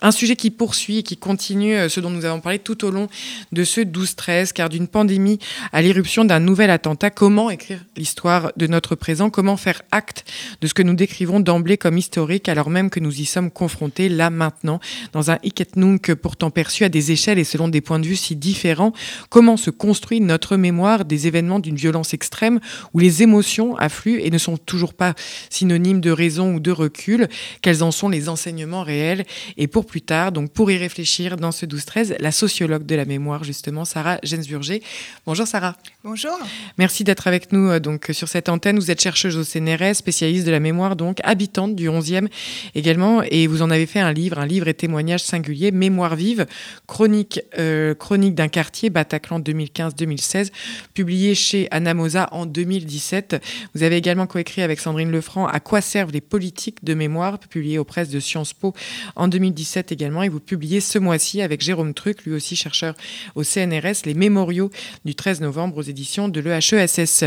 Un sujet qui poursuit et qui continue euh, ce dont nous avons parlé tout au long de ce 12-13, car d'une pandémie à l'irruption d'un nouvel attentat, comment écrire l'histoire de notre présent, comment faire acte de ce que nous décrivons d'emblée comme historique, alors même que nous y sommes confrontés là maintenant, dans un nunc pourtant perçu à des échelles et selon des points de vue si différents, comment se construit notre mémoire des événements d'une violence extrême où les émotions affluent et ne sont toujours pas synonymes de raison ou de recul, quels en sont les enseignements réels? Et pour plus tard. Donc pour y réfléchir dans ce 12-13, la sociologue de la mémoire, justement, Sarah Gensburger. Bonjour Sarah. Bonjour. Merci d'être avec nous euh, donc sur cette antenne. Vous êtes chercheuse au CNRS, spécialiste de la mémoire, donc habitante du 11e également, et vous en avez fait un livre, un livre et témoignage singulier, Mémoire vive, chronique, euh, chronique d'un quartier, Bataclan 2015-2016, publié chez Anamosa en 2017. Vous avez également coécrit avec Sandrine Lefranc À quoi servent les politiques de mémoire, publié aux presses de Sciences Po en 2017 également. Et vous publiez ce mois-ci avec Jérôme Truc, lui aussi chercheur au CNRS, les mémoriaux du 13 novembre aux éditions de l'EHESS.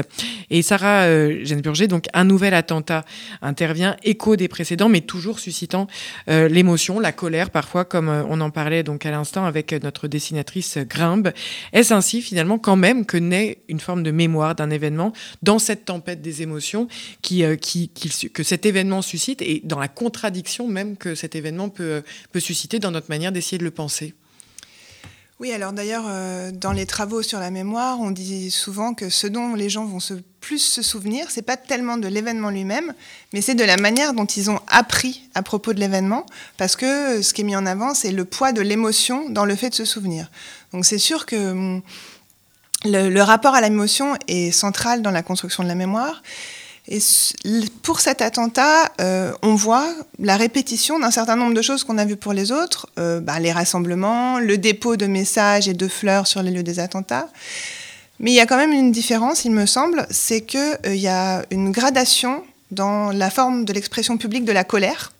Et Sarah euh, donc un nouvel attentat intervient, écho des précédents, mais toujours suscitant euh, l'émotion, la colère parfois, comme euh, on en parlait donc à l'instant avec notre dessinatrice Grimbe. Est-ce ainsi finalement quand même que naît une forme de mémoire d'un événement dans cette tempête des émotions que cet événement suscite et dans la contradiction même que cet événement peut, peut susciter dans notre manière d'essayer de le penser oui, alors d'ailleurs, euh, dans les travaux sur la mémoire, on dit souvent que ce dont les gens vont plus se souvenir, c'est pas tellement de l'événement lui-même, mais c'est de la manière dont ils ont appris à propos de l'événement, parce que ce qui est mis en avant, c'est le poids de l'émotion dans le fait de se souvenir. Donc c'est sûr que hum, le rapport à l'émotion est central dans la construction de la mémoire. Et pour cet attentat, euh, on voit la répétition d'un certain nombre de choses qu'on a vues pour les autres, euh, bah, les rassemblements, le dépôt de messages et de fleurs sur les lieux des attentats. Mais il y a quand même une différence, il me semble, c'est qu'il euh, y a une gradation dans la forme de l'expression publique de la colère,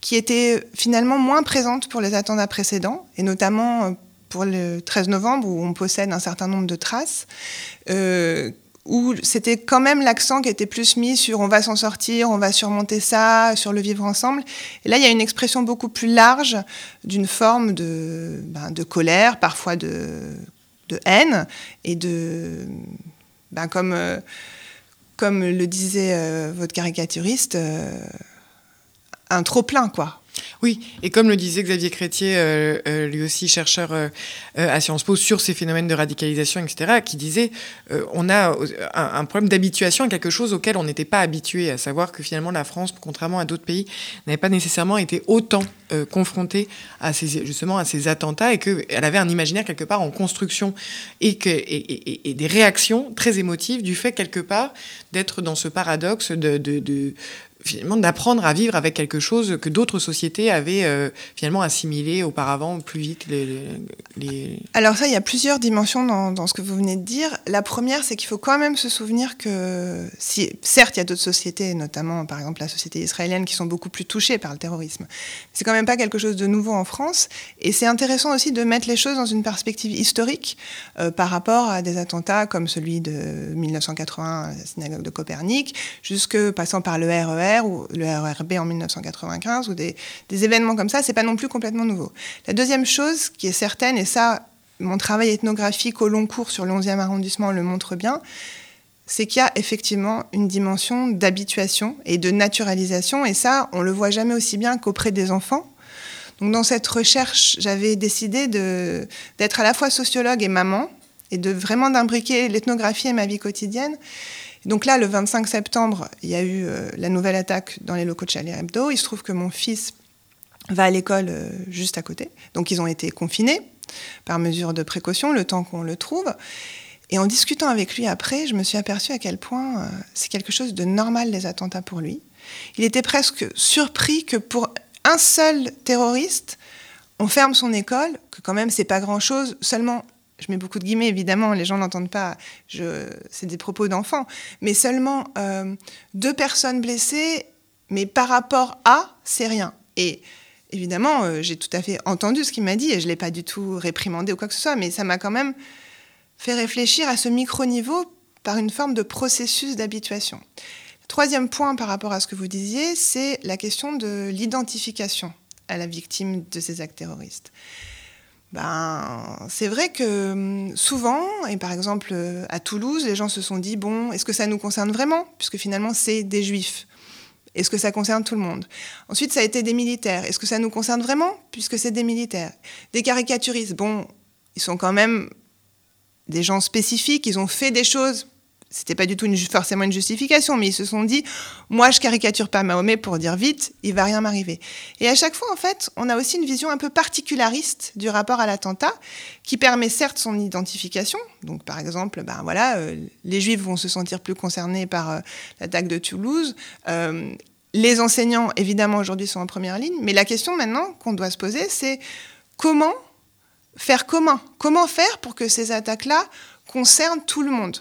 qui était finalement moins présente pour les attentats précédents, et notamment pour le 13 novembre, où on possède un certain nombre de traces où c'était quand même l'accent qui était plus mis sur on va s'en sortir, on va surmonter ça, sur le vivre ensemble. Et là, il y a une expression beaucoup plus large d'une forme de, ben, colère, parfois de, de, haine, et de, ben, comme, euh, comme le disait euh, votre caricaturiste, euh, un trop-plein, quoi. Oui, et comme le disait Xavier Crétier, euh, euh, lui aussi chercheur euh, à Sciences Po sur ces phénomènes de radicalisation, etc., qui disait on a un, problème d'habituation à quelque chose auquel on n'était pas habitué, à savoir que finalement la France, contrairement à d'autres pays, n'avait pas nécessairement été autant confrontée à ces, justement à ces attentats et qu'elle avait un imaginaire quelque part en construction et, que, et, des réactions très émotives du fait quelque part d'être dans ce paradoxe de, de finalement d'apprendre à vivre avec quelque chose que d'autres sociétés avaient euh, finalement assimilé auparavant plus vite. Les, Alors ça, il y a plusieurs dimensions dans, ce que vous venez de dire. La première, c'est qu'il faut quand même se souvenir que, si, certes, il y a d'autres sociétés, notamment par exemple la société israélienne, qui sont beaucoup plus touchées par le terrorisme. C'est quand même pas quelque chose de nouveau en France. Et c'est intéressant aussi de mettre les choses dans une perspective historique euh, par rapport à des attentats comme celui de 1980, la synagogue de Copernic, jusque passant par le RER ou le RRB en 1995 ou des, événements comme ça, c'est pas non plus complètement nouveau. La deuxième chose qui est certaine, et ça, mon travail ethnographique au long cours sur le 11e arrondissement le montre bien, c'est qu'il y a effectivement une dimension d'habituation et de naturalisation, et ça, on le voit jamais aussi bien qu'auprès des enfants. Donc dans cette recherche, j'avais décidé d'être à la fois sociologue et maman, et de vraiment d'imbriquer l'ethnographie et ma vie quotidienne. Donc là, le 25 septembre, il y a eu euh, la nouvelle attaque dans les locaux de Charlie Hebdo. Il se trouve que mon fils va à l'école euh, juste à côté. Donc ils ont été confinés par mesure de précaution le temps qu'on le trouve. Et en discutant avec lui après, je me suis aperçue à quel point euh, c'est quelque chose de normal les attentats pour lui. Il était presque surpris que pour un seul terroriste, on ferme son école, que quand même c'est pas grand-chose, seulement je mets beaucoup de guillemets, évidemment, les gens n'entendent pas, c'est des propos d'enfants, mais seulement euh, deux personnes blessées, mais par rapport à, c'est rien. Et évidemment, euh, j'ai tout à fait entendu ce qu'il m'a dit, et je ne l'ai pas du tout réprimandé ou quoi que ce soit, mais ça m'a quand même fait réfléchir à ce micro-niveau par une forme de processus d'habituation. Troisième point par rapport à ce que vous disiez, c'est la question de l'identification à la victime de ces actes terroristes. Ben, c'est vrai que hum, souvent, et par exemple à Toulouse, les gens se sont dit, bon, est-ce que ça nous concerne vraiment? Puisque finalement, c'est des juifs. Est-ce que ça concerne tout le monde? Ensuite, ça a été des militaires. Est-ce que ça nous concerne vraiment? Puisque c'est des militaires. Des caricaturistes. Bon, ils sont quand même des gens spécifiques, ils ont fait des choses c'était pas du tout forcément une justification, mais ils se sont dit, moi je caricature pas Mahomet pour dire vite, il va rien m'arriver. Et à chaque fois, en fait, on a aussi une vision un peu particulariste du rapport à l'attentat, qui permet certes son identification. Donc par exemple, ben euh, les Juifs vont se sentir plus concernés par euh, l'attaque de Toulouse. Euh, les enseignants, évidemment, aujourd'hui sont en première ligne. Mais la question maintenant qu'on doit se poser, c'est comment faire comment Comment faire pour que ces attaques-là concernent tout le monde?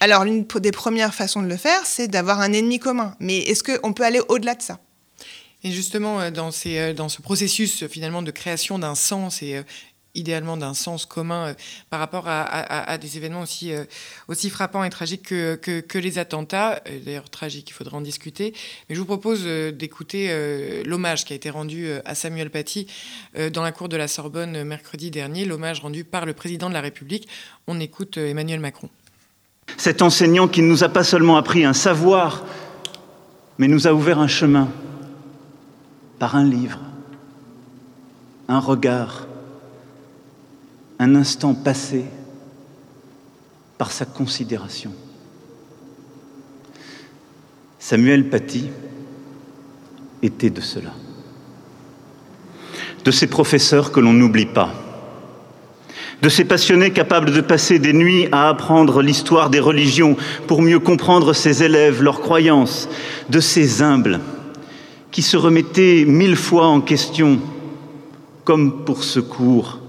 Alors, l'une des premières façons de le faire, c'est d'avoir un ennemi commun. Mais est-ce qu'on peut aller au-delà de ça? Et justement, euh, dans, euh, dans, ce processus finalement de création d'un sens et euh, idéalement d'un sens commun par rapport à, des événements aussi, frappants et tragiques que, que, les attentats. D'ailleurs, tragiques, il faudra en discuter. Mais je vous propose d'écouter l'hommage qui a été rendu à Samuel Paty dans la cour de la Sorbonne mercredi dernier, l'hommage rendu par le président de la République. On écoute Emmanuel Macron. Cet enseignant qui ne nous a pas seulement appris un savoir, mais nous a ouvert un chemin par un livre, un regard, un instant passé, par sa considération. Samuel Paty était de cela, de ces professeurs que l'on n'oublie pas de ces passionnés capables de passer des nuits à apprendre l'histoire des religions pour mieux comprendre ses élèves, leurs croyances, de ces humbles qui se remettaient mille fois en question, comme pour secours,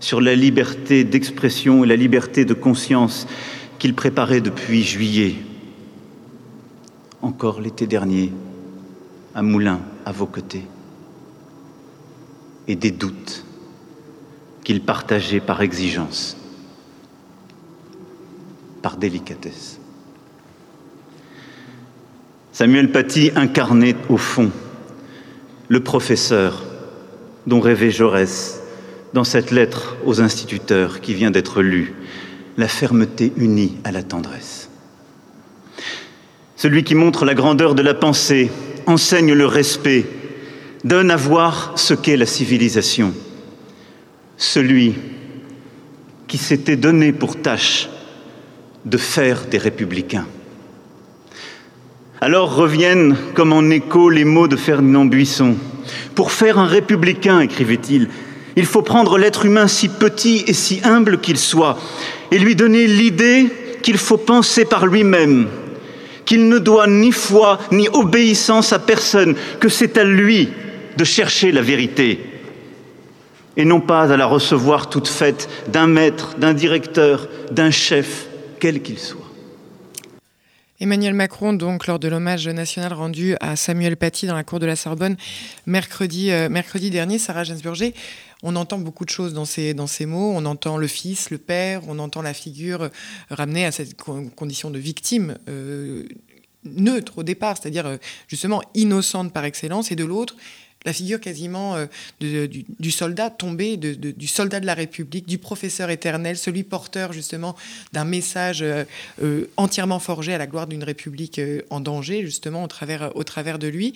sur la liberté d'expression et la liberté de conscience qu'ils préparaient depuis juillet, encore l'été dernier, à Moulins, à vos côtés, et des doutes qu'il partageait par exigence, par délicatesse. Samuel Paty incarnait au fond le professeur dont rêvait Jaurès dans cette lettre aux instituteurs qui vient d'être lue, la fermeté unie à la tendresse. Celui qui montre la grandeur de la pensée, enseigne le respect, donne à voir ce qu'est la civilisation celui qui s'était donné pour tâche de faire des républicains. Alors reviennent comme en écho les mots de Ferdinand Buisson. Pour faire un républicain, écrivait-il, il faut prendre l'être humain si petit et si humble qu'il soit et lui donner l'idée qu'il faut penser par lui-même, qu'il ne doit ni foi ni obéissance à personne, que c'est à lui de chercher la vérité et non pas à la recevoir toute faite d'un maître, d'un directeur, d'un chef, quel qu'il soit. Emmanuel Macron, donc, lors de l'hommage national rendu à Samuel Paty dans la cour de la Sorbonne mercredi, euh, dernier, Sarah Gainsburger, on entend beaucoup de choses dans ces, mots. On entend le fils, le père, on entend la figure ramenée à cette condition de victime. Euh, neutre au départ, c'est-à-dire euh, justement innocente par excellence, et de l'autre, la figure quasiment euh, du, soldat tombé, du soldat de la République, du professeur éternel, celui porteur justement d'un message euh, euh, entièrement forgé à la gloire d'une République en danger, justement au travers, de lui.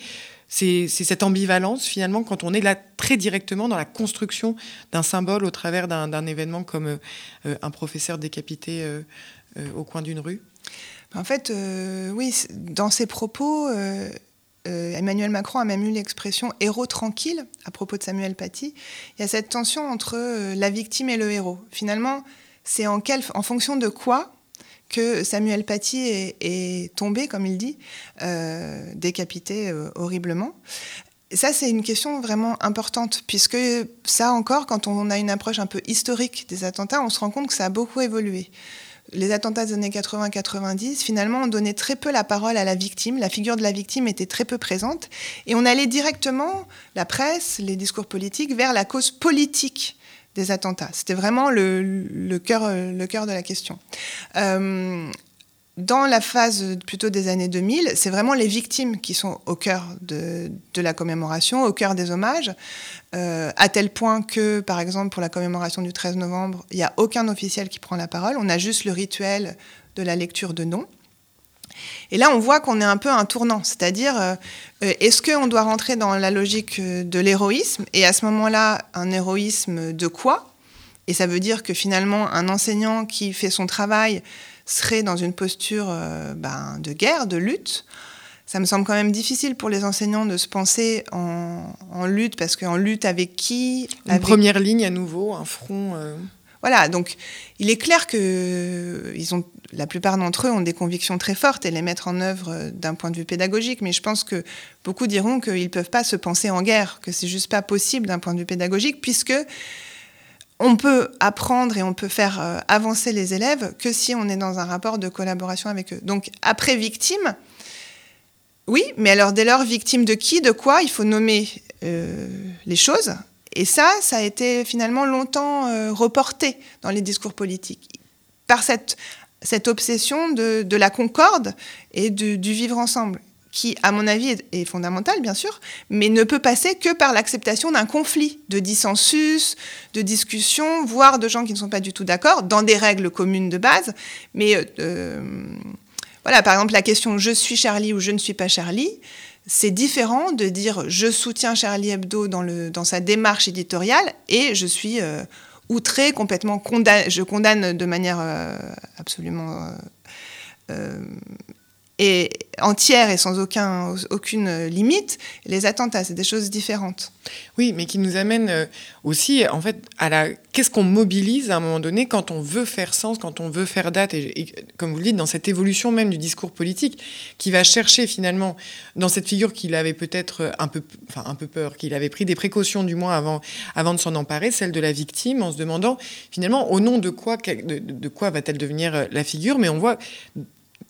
C'est cette ambivalence finalement quand on est là très directement dans la construction d'un symbole au travers d'un événement comme un professeur décapité au coin d'une rue. En fait, oui, dans ses propos, Emmanuel Macron a même eu l'expression héros tranquille à propos de Samuel Paty. Il y a cette tension entre euh, la victime et le héros. Finalement, c'est en, en fonction de quoi que Samuel Paty est, tombé, comme il dit, euh, décapité horriblement. Ça, c'est une question vraiment importante, puisque ça encore, quand on a une approche un peu historique des attentats, on se rend compte que ça a beaucoup évolué les attentats des années 80-90, finalement, on donnait très peu la parole à la victime. La figure de la victime était très peu présente. Et on allait directement, la presse, les discours politiques, vers la cause politique des attentats. C'était vraiment le, cœur, de la question. Euh, dans la phase plutôt des années 2000, c'est vraiment les victimes qui sont au cœur de, la commémoration, au cœur des hommages, euh, à tel point que, par exemple, pour la commémoration du 13 novembre, il n'y a aucun officiel qui prend la parole, on a juste le rituel de la lecture de noms. Et là, on voit qu'on est un peu un tournant, c'est-à-dire, euh, euh, est-ce qu'on doit rentrer dans la logique de l'héroïsme? Et à ce moment-là, un héroïsme de quoi? Et ça veut dire que finalement, un enseignant qui fait son travail serait dans une posture euh, ben, de guerre, de lutte. Ça me semble quand même difficile pour les enseignants de se penser en, lutte, parce qu'en lutte avec qui? Une première ligne à nouveau, un front. Euh. Voilà, donc il est clair que ils ont, la plupart d'entre eux ont des convictions très fortes et les mettre en œuvre euh, d'un point de vue pédagogique, mais je pense que beaucoup diront qu'ils ne peuvent pas se penser en guerre, que c'est juste pas possible d'un point de vue pédagogique, puisque on peut apprendre et on peut faire euh, avancer les élèves que si on est dans un rapport de collaboration avec eux. Donc après victime, oui, mais alors dès lors victime de qui, de quoi, il faut nommer euh, les choses. Et ça, ça a été finalement longtemps euh, reporté dans les discours politiques par cette, cette obsession de, la concorde et du vivre ensemble qui, à mon avis, est, fondamentale, bien sûr, mais ne peut passer que par l'acceptation d'un conflit, de dissensus, de discussion, voire de gens qui ne sont pas du tout d'accord, dans des règles communes de base. Mais euh, euh, voilà, par exemple, la question je suis Charlie ou je ne suis pas Charlie, c'est différent de dire je soutiens Charlie Hebdo dans, le, dans sa démarche éditoriale et je suis euh, outré, complètement condamné, je condamne de manière absolument et entière et sans aucun, aucune limite, les attentats, c'est des choses différentes. Oui, mais qui nous amène euh, aussi, en fait, à la. Qu'est-ce qu'on mobilise à un moment donné quand on veut faire sens, quand on veut faire date, et, comme vous le dites, dans cette évolution même du discours politique, qui va chercher finalement, dans cette figure qu'il avait peut-être un peu, enfin, un peu peur, qu'il avait pris des précautions du moins avant, avant de s'en emparer, celle de la victime, en se demandant finalement au nom de quoi, de, quoi va-t-elle devenir euh, la figure, mais on voit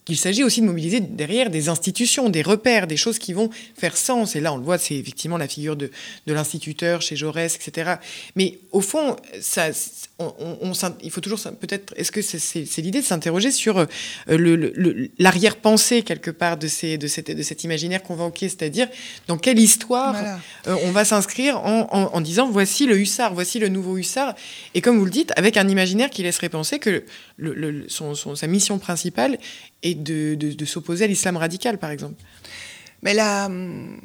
il s'agit aussi de mobiliser derrière des institutions, des repères, des choses qui vont faire sens. Et là, on le voit, c'est effectivement la figure de, de l'instituteur chez Jaurès, etc. Mais au fond, ça, on, il faut toujours peut-être. Est-ce que c'est l'idée de s'interroger sur euh, l'arrière-pensée quelque part de, ces, de, cette, de cet imaginaire convoqué, c'est-à-dire dans quelle histoire euh, on va s'inscrire en, en, disant voici le hussard, voici le nouveau hussard, et comme vous le dites, avec un imaginaire qui laisserait penser que le, son, sa mission principale est de, de, s'opposer à l'islam radical, par exemple. Mais là, hum,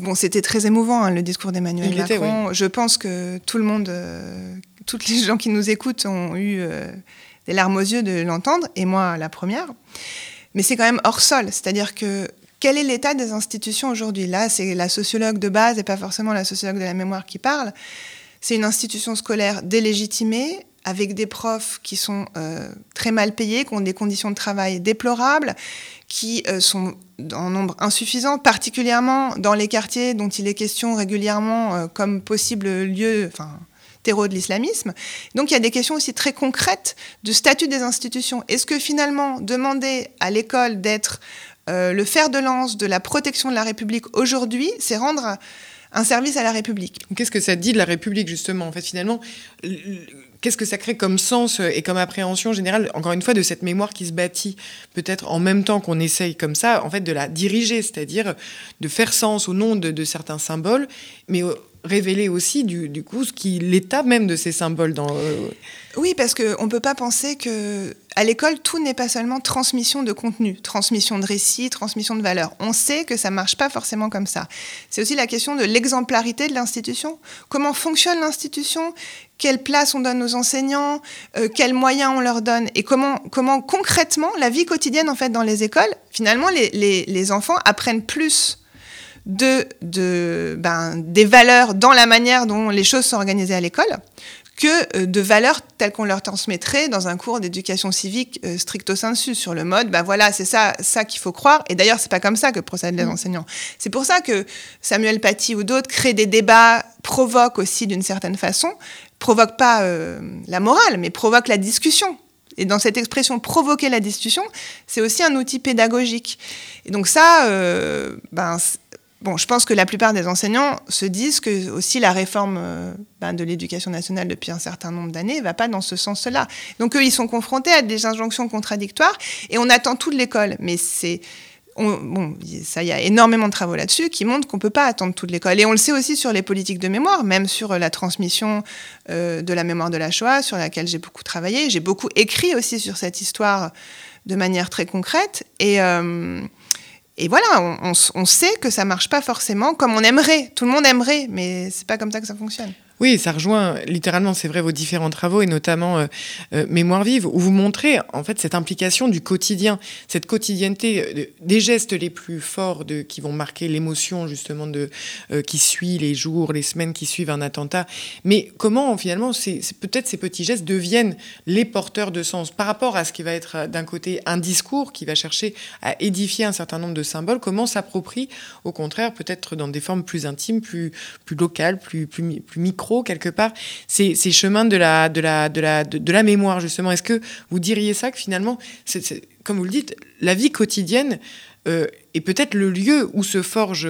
bon, c'était très émouvant hein, le discours d'Emmanuel Macron. Je pense que tout le monde, euh, toutes les gens qui nous écoutent ont eu euh, des larmes aux yeux de l'entendre, et moi la première. Mais c'est quand même hors sol, c'est-à-dire que quel est l'état des institutions aujourd'hui? Là, c'est la sociologue de base et pas forcément la sociologue de la mémoire qui parle. C'est une institution scolaire délégitimée, avec des profs qui sont euh, très mal payés, qui ont des conditions de travail déplorables, qui euh, sont en nombre insuffisant, particulièrement dans les quartiers dont il est question régulièrement euh, comme possible lieu, enfin, terreau de l'islamisme. Donc il y a des questions aussi très concrètes du statut des institutions. Est-ce que finalement demander à l'école d'être le fer de lance de la protection de la République aujourd'hui, c'est rendre un service à la République? Qu'est-ce que ça dit de la République justement? En fait, finalement, qu'est-ce que ça crée comme sens euh, et comme appréhension générale, encore une fois, de cette mémoire qui se bâtit peut-être en même temps qu'on essaye comme ça, en fait, de la diriger, c'est-à-dire de faire sens au nom de, certains symboles, mais révéler aussi du, coup ce qui l'état même de ces symboles dans euh, oui parce qu'on ne peut pas penser que à l'école tout n'est pas seulement transmission de contenu transmission de récits transmission de valeurs. On sait que ça marche pas forcément comme ça. C'est aussi la question de l'exemplarité de l'institution. Comment fonctionne l'institution? Quelle place on donne aux enseignants? Euh, quels moyens on leur donne? Et comment comment concrètement la vie quotidienne en fait dans les écoles finalement les, les, les enfants apprennent plus de, de ben, des valeurs dans la manière dont les choses sont organisées à l'école que euh, de valeurs telles qu'on leur transmettrait dans un cours d'éducation civique euh, stricto sensu sur le mode ben voilà c'est ça ça qu'il faut croire et d'ailleurs c'est pas comme ça que procèdent les mmh. enseignants c'est pour ça que Samuel Paty ou d'autres créent des débats provoquent aussi d'une certaine façon provoquent pas euh, la morale mais provoquent la discussion et dans cette expression provoquer la discussion, c'est aussi un outil pédagogique. Et donc ça, ben, bon, je pense que la plupart des enseignants se disent que aussi la réforme euh, ben, de l'éducation nationale depuis un certain nombre d'années va pas dans ce sens-là. Donc eux, ils sont confrontés à des injonctions contradictoires et on attend tout de l'école. Mais c'est bon, ça, il y a énormément de travaux là-dessus qui montrent qu'on ne peut pas attendre toute l'école. Et on le sait aussi sur les politiques de mémoire, même sur la transmission euh, de la mémoire de la Shoah, sur laquelle j'ai beaucoup travaillé. J'ai beaucoup écrit aussi sur cette histoire de manière très concrète. Et, euh, et voilà, on, sait que ça marche pas forcément comme on aimerait. Tout le monde aimerait, mais c'est pas comme ça que ça fonctionne. Oui, ça rejoint littéralement, c'est vrai, vos différents travaux et notamment euh, euh, Mémoire vive, où vous montrez en fait cette implication du quotidien, cette quotidienneté euh, des gestes les plus forts qui vont marquer l'émotion justement de qui suit les jours, les semaines qui suivent un attentat. Mais comment finalement, peut-être ces petits gestes deviennent les porteurs de sens par rapport à ce qui va être d'un côté un discours qui va chercher à édifier un certain nombre de symboles. Comment s'approprie au contraire peut-être dans des formes plus intimes, plus plus locales, plus, plus micro quelque part, ces, chemins de la, de, la, de, la, de, la mémoire, justement. Est-ce que vous diriez ça, que finalement, c'est, comme vous le dites, la vie quotidienne euh, est peut-être le lieu où se forge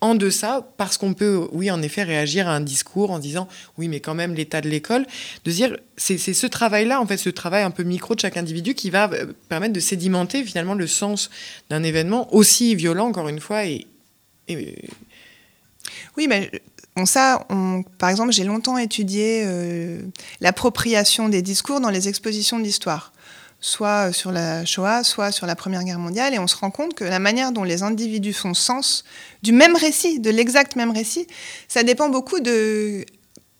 en deçà, parce qu'on peut, oui, en effet, réagir à un discours en disant, oui, mais quand même, l'état de l'école, de dire, c'est ce travail-là, en fait, ce travail un peu micro de chaque individu qui va euh, permettre de sédimenter finalement le sens d'un événement aussi violent, encore une fois, et... Oui, mais ça, par exemple, j'ai longtemps étudié euh, l'appropriation des discours dans les expositions d'histoire, soit sur la Shoah, soit sur la Première Guerre mondiale, et on se rend compte que la manière dont les individus font sens du même récit, de l'exact même récit, ça dépend beaucoup de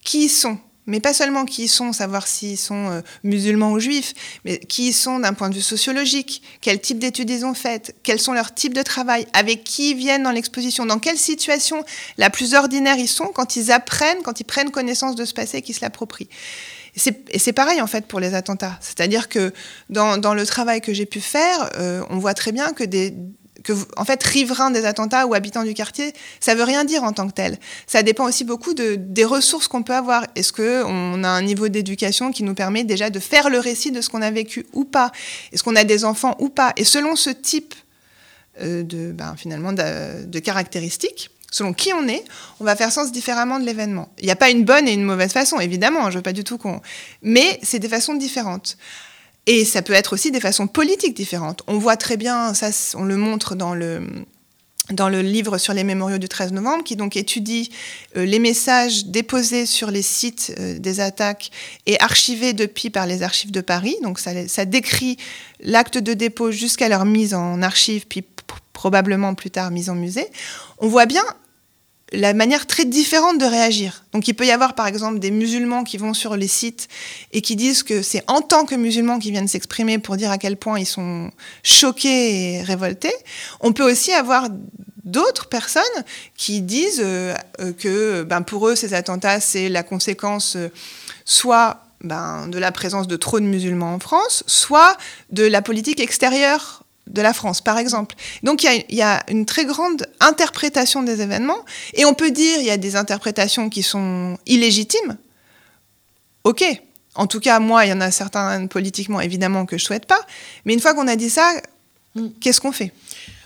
qui ils sont mais pas seulement qui ils sont, savoir s'ils sont euh, musulmans ou juifs, mais qui ils sont d'un point de vue sociologique, quel type d'études ils ont faites, quels sont leurs types de travail, avec qui ils viennent dans l'exposition, dans quelle situation la plus ordinaire ils sont quand ils apprennent, quand ils prennent connaissance de ce passé et qu'ils se l'approprient. Et c'est pareil en fait pour les attentats. C'est-à-dire que dans, dans, le travail que j'ai pu faire, euh, on voit très bien que des, que, en fait, riverain des attentats ou habitant du quartier, ça veut rien dire en tant que tel. Ça dépend aussi beaucoup de, des ressources qu'on peut avoir. Est-ce qu'on a un niveau d'éducation qui nous permet déjà de faire le récit de ce qu'on a vécu ou pas? Est-ce qu'on a des enfants ou pas? Et selon ce type euh, de, ben, finalement, de, caractéristiques, selon qui on est, on va faire sens différemment de l'événement. Il n'y a pas une bonne et une mauvaise façon, évidemment, hein, je veux pas du tout qu'on... Mais c'est des façons différentes. Et ça peut être aussi des façons politiques différentes. On voit très bien, ça on le montre dans le, dans le livre sur les mémoriaux du 13 novembre, qui donc étudie euh, les messages déposés sur les sites euh, des attaques et archivés depuis par les archives de Paris. Donc ça, ça décrit l'acte de dépôt jusqu'à leur mise en archive, puis probablement plus tard mise en musée. On voit bien la manière très différente de réagir. Donc il peut y avoir par exemple des musulmans qui vont sur les sites et qui disent que c'est en tant que musulmans qu'ils viennent s'exprimer pour dire à quel point ils sont choqués et révoltés. On peut aussi avoir d'autres personnes qui disent euh, euh, que ben, pour eux ces attentats c'est la conséquence euh, soit ben, de la présence de trop de musulmans en France, soit de la politique extérieure de la France, par exemple. Donc il y, a une très grande interprétation des événements, et on peut dire il y a des interprétations qui sont illégitimes. Ok. En tout cas, moi, il y en a certains politiquement, évidemment, que je souhaite pas. Mais une fois qu'on a dit ça, mm. qu'est-ce qu'on fait?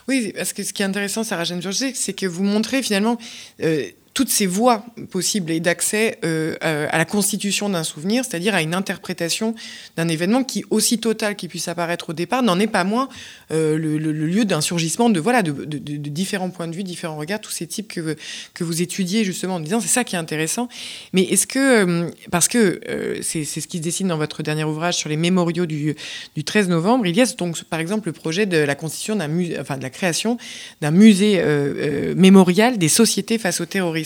Oui, parce que ce qui est intéressant, Sarah Jeanne Georges, c'est que vous montrez finalement euh, toutes ces voies possibles et d'accès euh, à la constitution d'un souvenir, c'est-à-dire à une interprétation d'un événement qui, aussi total qu'il puisse apparaître au départ, n'en est pas moins euh, le, lieu d'un surgissement de, voilà, de, différents points de vue, différents regards, tous ces types que, que vous étudiez justement en disant c'est ça qui est intéressant. Mais est-ce que, euh, parce que c'est ce qui se dessine dans votre dernier ouvrage sur les mémoriaux du, du 13 novembre, il y a donc par exemple le projet de la constitution de la création d'un musée mémorial des sociétés face au terrorisme.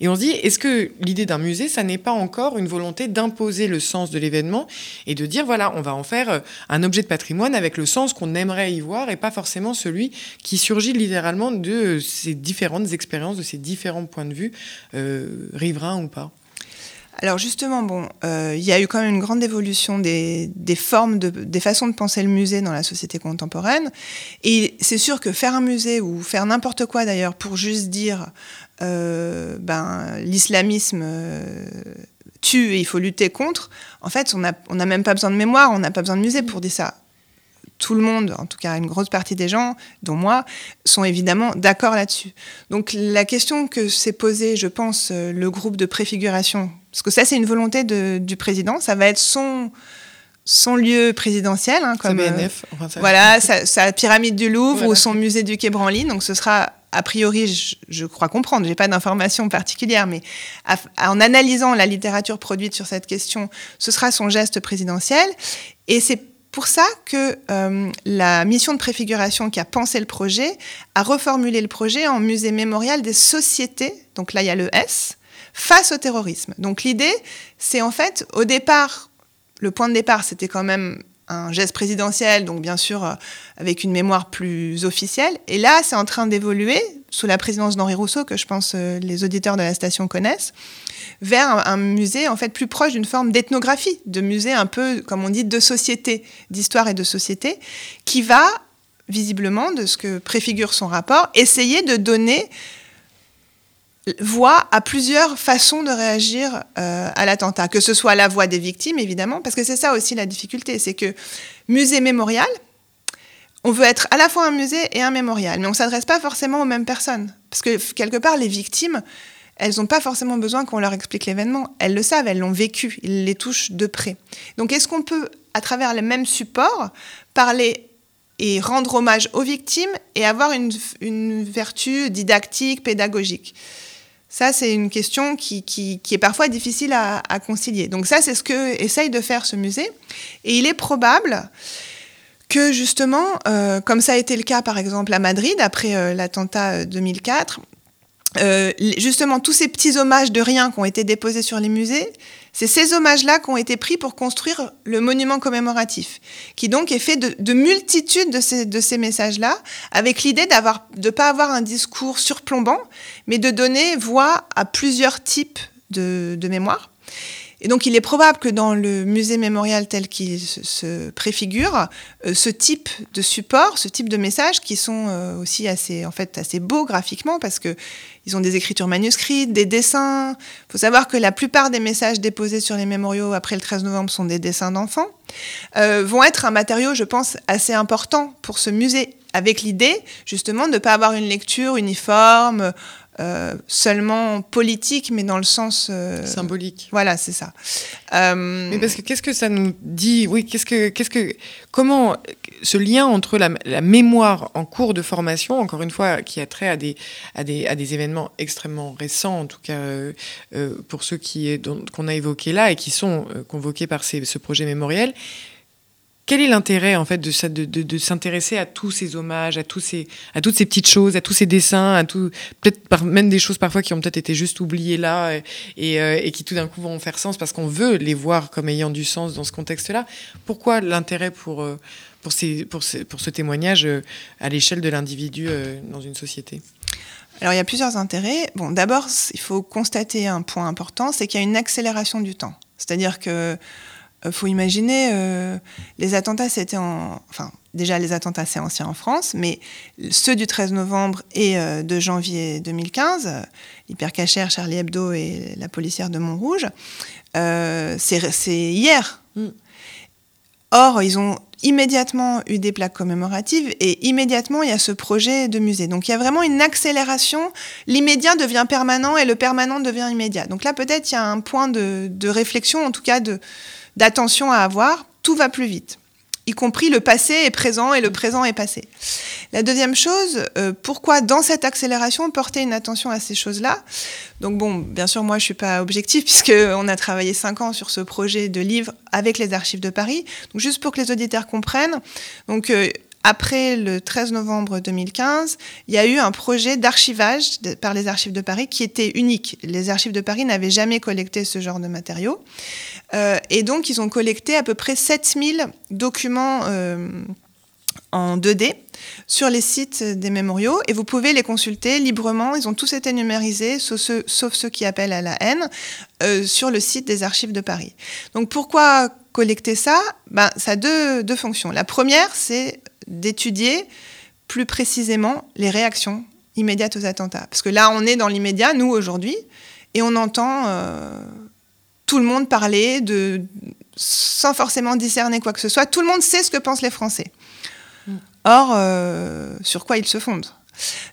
Et on se dit, est-ce que l'idée d'un musée, ça n'est pas encore une volonté d'imposer le sens de l'événement et de dire, voilà, on va en faire euh, un objet de patrimoine avec le sens qu'on aimerait y voir et pas forcément celui qui surgit littéralement de ces différentes expériences, de ces différents points de vue, euh, riverains ou pas? Alors justement, bon, euh, il y a eu quand même une grande évolution des, formes, des façons de penser le musée dans la société contemporaine. Et c'est sûr que faire un musée ou faire n'importe quoi d'ailleurs pour juste dire euh, ben, l'islamisme euh, tue et il faut lutter contre, en fait, on n'a même pas besoin de mémoire, on n'a pas besoin de musée pour dire ça. Tout le monde, en tout cas une grosse partie des gens, dont moi, sont évidemment d'accord là-dessus. Donc la question que s'est posée, je pense, euh, le groupe de préfiguration, parce que ça c'est une volonté du président, ça va être son son lieu présidentiel, hein, comme BNF, voilà sa, pyramide du Louvre ou son musée du Quai Branly. Donc ce sera a priori, je, crois comprendre, j'ai pas d'informations particulières, mais en analysant la littérature produite sur cette question, ce sera son geste présidentiel. Et c'est pour ça que euh, la mission de préfiguration qui a pensé le projet a reformulé le projet en musée mémorial des sociétés, donc là il y a le S, face au terrorisme. Donc l'idée, c'est en fait, au départ, le point de départ, c'était quand même un geste présidentiel, donc bien sûr euh, avec une mémoire plus officielle. Et là, c'est en train d'évoluer, sous la présidence d'Henri Rousseau, que je pense euh, les auditeurs de la station connaissent, vers un, musée en fait plus proche d'une forme d'ethnographie, de musée un peu, comme on dit, de société, d'histoire et de société, qui va, visiblement, de ce que préfigure son rapport, essayer de donner voix à plusieurs façons de réagir euh, à l'attentat, que ce soit la voix des victimes, évidemment, parce que c'est ça aussi la difficulté, c'est que musée mémorial, on veut être à la fois un musée et un mémorial, mais on ne s'adresse pas forcément aux mêmes personnes, parce que quelque part, les victimes, elles n'ont pas forcément besoin qu'on leur explique l'événement, elles le savent, elles l'ont vécu, ils les touchent de près. Donc est-ce qu'on peut, à travers le même support, parler et rendre hommage aux victimes et avoir une, vertu didactique, pédagogique? Ça, c'est une question qui, qui, est parfois difficile à, concilier. Donc ça, c'est ce que essaye de faire ce musée. Et il est probable que justement, euh, comme ça a été le cas par exemple à Madrid après euh, l'attentat 2004, euh, justement tous ces petits hommages de rien qui ont été déposés sur les musées, c'est ces hommages-là qui ont été pris pour construire le monument commémoratif, qui donc est fait de, multitudes de ces, messages-là, avec l'idée de ne pas avoir un discours surplombant, mais de donner voix à plusieurs types de, de mémoire. Et donc, il est probable que dans le musée mémorial tel qu'il se, préfigure, euh, ce type de support, ce type de messages, qui sont euh, aussi assez, en fait, assez beaux graphiquement, parce que ils ont des écritures manuscrites, des dessins. Il faut savoir que la plupart des messages déposés sur les mémoriaux après le 13 novembre sont des dessins d'enfants, euh, vont être un matériau, je pense, assez important pour ce musée, avec l'idée, justement, de ne pas avoir une lecture uniforme, euh, seulement politique, mais dans le sens euh, symbolique. Voilà, c'est ça. Euh, mais parce que qu'est-ce que ça nous dit? Oui, qu'est-ce que, qu'est-ce que, comment ce lien entre la, mémoire en cours de formation, encore une fois, qui a trait à des, à des, à des événements extrêmement récents, en tout cas pour ceux qui qu'on a évoqués là et qui sont convoqués par ces, ce projet mémoriel quel est l'intérêt en fait de, s'intéresser à tous ces hommages, à toutes ces petites choses, à tous ces dessins, à tout, peut-être même des choses parfois qui ont peut-être été juste oubliées là et, euh, et qui tout d'un coup vont faire sens parce qu'on veut les voir comme ayant du sens dans ce contexte-là. Pourquoi l'intérêt pour euh, pour ce témoignage euh, à l'échelle de l'individu dans une société? Alors il y a plusieurs intérêts. Bon, d'abord, il faut constater un point important, c'est qu'il y a une accélération du temps. C'est-à-dire que il euh, faut imaginer, euh, les attentats, c'était en. Enfin, déjà, les attentats, c'est ancien en France, mais ceux du 13 novembre et euh, de janvier 2015, l'hypercachère, Charlie Hebdo et la policière de Montrouge, c'est hier. Mm. Or, ils ont immédiatement eu des plaques commémoratives et immédiatement il y a ce projet de musée. Donc il y a vraiment une accélération. L'immédiat devient permanent et le permanent devient immédiat. Donc là peut-être il y a un point de, de réflexion, en tout cas de, d'attention à avoir, tout va plus vite y compris le passé est présent et le présent est passé. La deuxième chose, euh, pourquoi dans cette accélération porter une attention à ces choses-là? Donc bon, bien sûr, moi je suis pas objectif puisque on a travaillé cinq ans sur ce projet de livre avec les archives de Paris. Donc juste pour que les auditeurs comprennent, donc euh, après le 13 novembre 2015, il y a eu un projet d'archivage par les archives de Paris qui était unique. Les archives de Paris n'avaient jamais collecté ce genre de matériaux. Euh, et donc, ils ont collecté à peu près 7000 documents euh, en 2D sur les sites des mémoriaux et vous pouvez les consulter librement. Ils ont tous été numérisés, sauf ceux, qui appellent à la haine, euh, sur le site des archives de Paris. Donc pourquoi collecter ça? Ben, Ça a deux, deux fonctions. La première, c'est d'étudier plus précisément les réactions immédiates aux attentats. Parce que là, on est dans l'immédiat, nous, aujourd'hui, et on entend euh, tout le monde parler de, sans forcément discerner quoi que ce soit. Tout le monde sait ce que pensent les Français. Or, sur quoi ils se fondent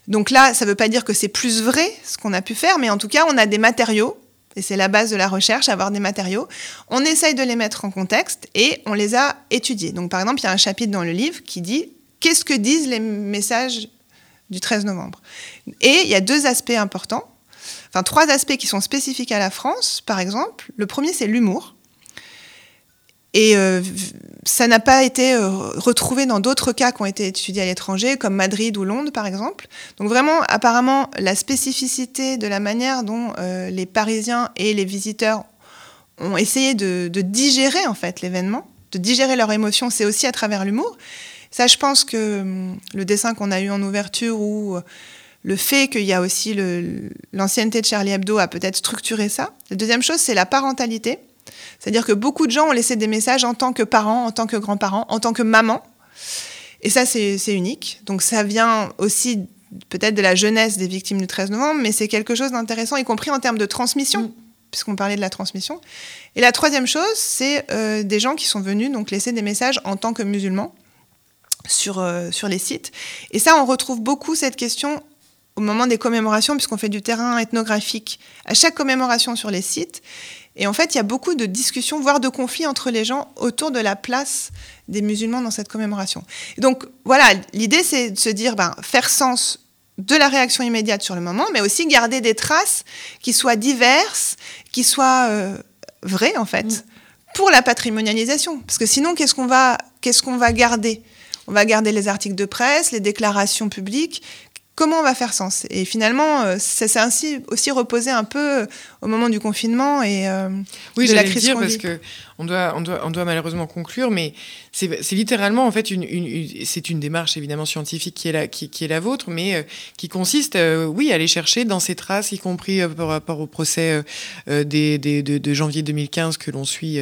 Donc là, ça ne veut pas dire que c'est plus vrai ce qu'on a pu faire, mais en tout cas, on a des matériaux et c'est la base de la recherche, avoir des matériaux. On essaye de les mettre en contexte et on les a étudiés. Donc, par exemple, il y a un chapitre dans le livre qui dit qu'est-ce que disent les messages du 13 novembre? Et il y a deux aspects importants, enfin trois aspects qui sont spécifiques à la France, par exemple. Le premier, c'est l'humour. Et euh, ça n'a pas été euh, retrouvé dans d'autres cas qui ont été étudiés à l'étranger, comme Madrid ou Londres, par exemple. Donc vraiment, apparemment, la spécificité de la manière dont euh, les Parisiens et les visiteurs ont essayé de, de digérer en fait l'événement, de digérer leurs émotions, c'est aussi à travers l'humour. Ça, je pense que hum, le dessin qu'on a eu en ouverture ou le fait qu'il y a aussi l'ancienneté de Charlie Hebdo a peut-être structuré ça. La deuxième chose, c'est la parentalité. C'est-à-dire que beaucoup de gens ont laissé des messages en tant que parents, en tant que grands-parents, en tant que maman. Et ça, c'est unique. Donc ça vient aussi peut-être de la jeunesse des victimes du 13 novembre, mais c'est quelque chose d'intéressant, y compris en termes de transmission, mm. puisqu'on parlait de la transmission. Et la troisième chose, c'est euh, des gens qui sont venus donc laisser des messages en tant que musulmans sur, euh, sur les sites. Et ça, on retrouve beaucoup cette question au moment des commémorations, puisqu'on fait du terrain ethnographique à chaque commémoration sur les sites. Et en fait, il y a beaucoup de discussions, voire de conflits entre les gens autour de la place des musulmans dans cette commémoration. donc voilà, l'idée c'est de se dire, ben, faire sens de la réaction immédiate sur le moment, mais aussi garder des traces qui soient diverses, qui soient euh, vraies en fait, mm. pour la patrimonialisation. Parce que sinon, qu'est-ce qu'on va, qu'est-ce qu'on va garder? On va garder les articles de presse, les déclarations publiques comment on va faire sens. Et finalement, euh, ça s'est ainsi aussi reposé un peu au moment du confinement et euh, oui, de la crise dire parce que on doit, malheureusement conclure, mais c'est littéralement en fait une, c'est une démarche évidemment scientifique qui est la, vôtre, mais euh, qui consiste, oui, à aller chercher dans ces traces, y compris par rapport au procès des, de, janvier 2015 que l'on suit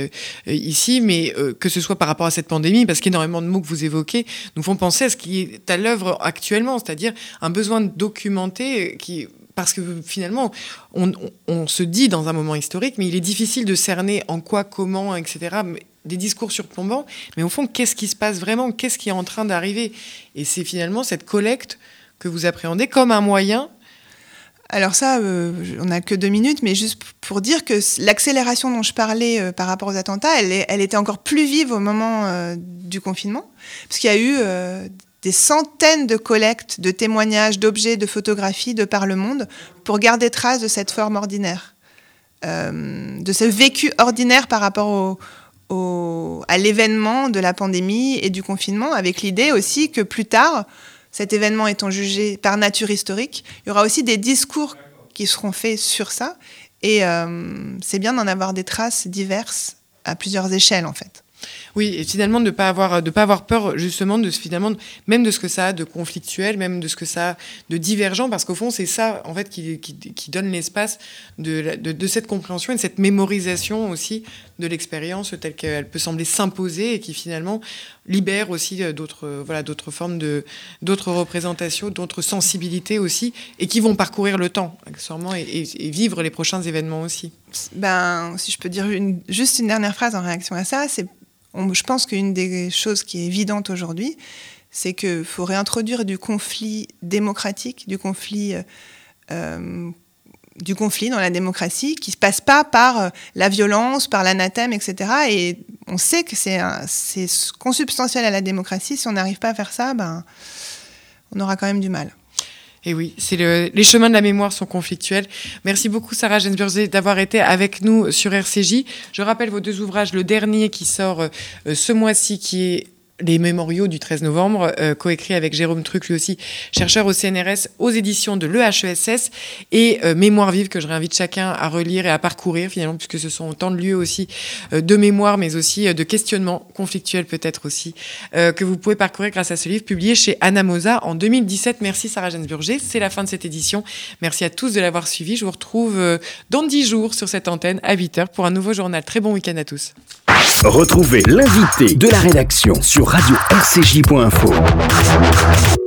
ici, mais que ce soit par rapport à cette pandémie, parce qu'énormément de mots que vous évoquez nous font penser à ce qui est à l'œuvre actuellement, c'est-à-dire un besoin de documenter qui parce que finalement, on, se dit dans un moment historique, mais il est difficile de cerner en quoi, comment, etc. Des discours surplombants, mais au fond, qu'est-ce qui se passe vraiment? Qu'est-ce qui est en train d'arriver? Et c'est finalement cette collecte que vous appréhendez comme un moyen. Alors ça, euh, on n'a que deux minutes, mais juste pour dire que l'accélération dont je parlais euh, par rapport aux attentats, elle, était encore plus vive au moment euh, du confinement, parce qu'il y a eu des centaines de collectes, de témoignages, d'objets, de photographies de par le monde pour garder trace de cette forme ordinaire, euh, de ce vécu ordinaire par rapport au, à l'événement de la pandémie et du confinement, avec l'idée aussi que plus tard, cet événement étant jugé par nature historique, il y aura aussi des discours qui seront faits sur ça. Et euh, c'est bien d'en avoir des traces diverses à plusieurs échelles, en fait. Oui, et finalement de pas avoir de pas avoir peur justement de finalement même de ce que ça a de conflictuel, même de ce que ça a de divergent, parce qu'au fond c'est ça en fait qui, qui, donne l'espace de, de, cette compréhension et de cette mémorisation aussi de l'expérience telle qu'elle peut sembler s'imposer et qui finalement libère aussi euh, d'autres euh, voilà d'autres formes de d'autres représentations, d'autres sensibilités aussi et qui vont parcourir le temps accessoirement et, vivre les prochains événements aussi. Ben si je peux dire juste une dernière phrase en réaction à ça, c'est je pense qu'une des choses qui est évidente aujourd'hui, c'est qu'il faut réintroduire du conflit démocratique, du conflit, euh, euh, du conflit dans la démocratie, qui ne se passe pas par euh, la violence, par l'anathème, etc. Et on sait que c'est consubstantiel à la démocratie. Si on n'arrive pas à faire ça, ben, on aura quand même du mal. Et oui, c'est le, les chemins de la mémoire sont conflictuels. Merci beaucoup Sarah Gensburger d'avoir été avec nous sur RCJ. Je rappelle vos deux ouvrages, le dernier qui sort euh, ce mois-ci, qui est les mémoriaux du 13 novembre, euh, coécrit avec Jérôme Truc, lui aussi chercheur au CNRS, aux éditions de l'EHESS, et euh, Mémoire vive, que je réinvite chacun à relire et à parcourir, finalement, puisque ce sont autant de lieux aussi euh, de mémoire, mais aussi euh, de questionnement conflictuel peut-être aussi, que vous pouvez parcourir grâce à ce livre publié chez Anna Mosa en 2017. Merci Sarah Jensburger, c'est la fin de cette édition. Merci à tous de l'avoir suivi. Je vous retrouve dans 10 jours sur cette antenne à 8h pour un nouveau journal. Très bon week-end à tous. Retrouvez l'invité de la rédaction sur radio-rcj.info.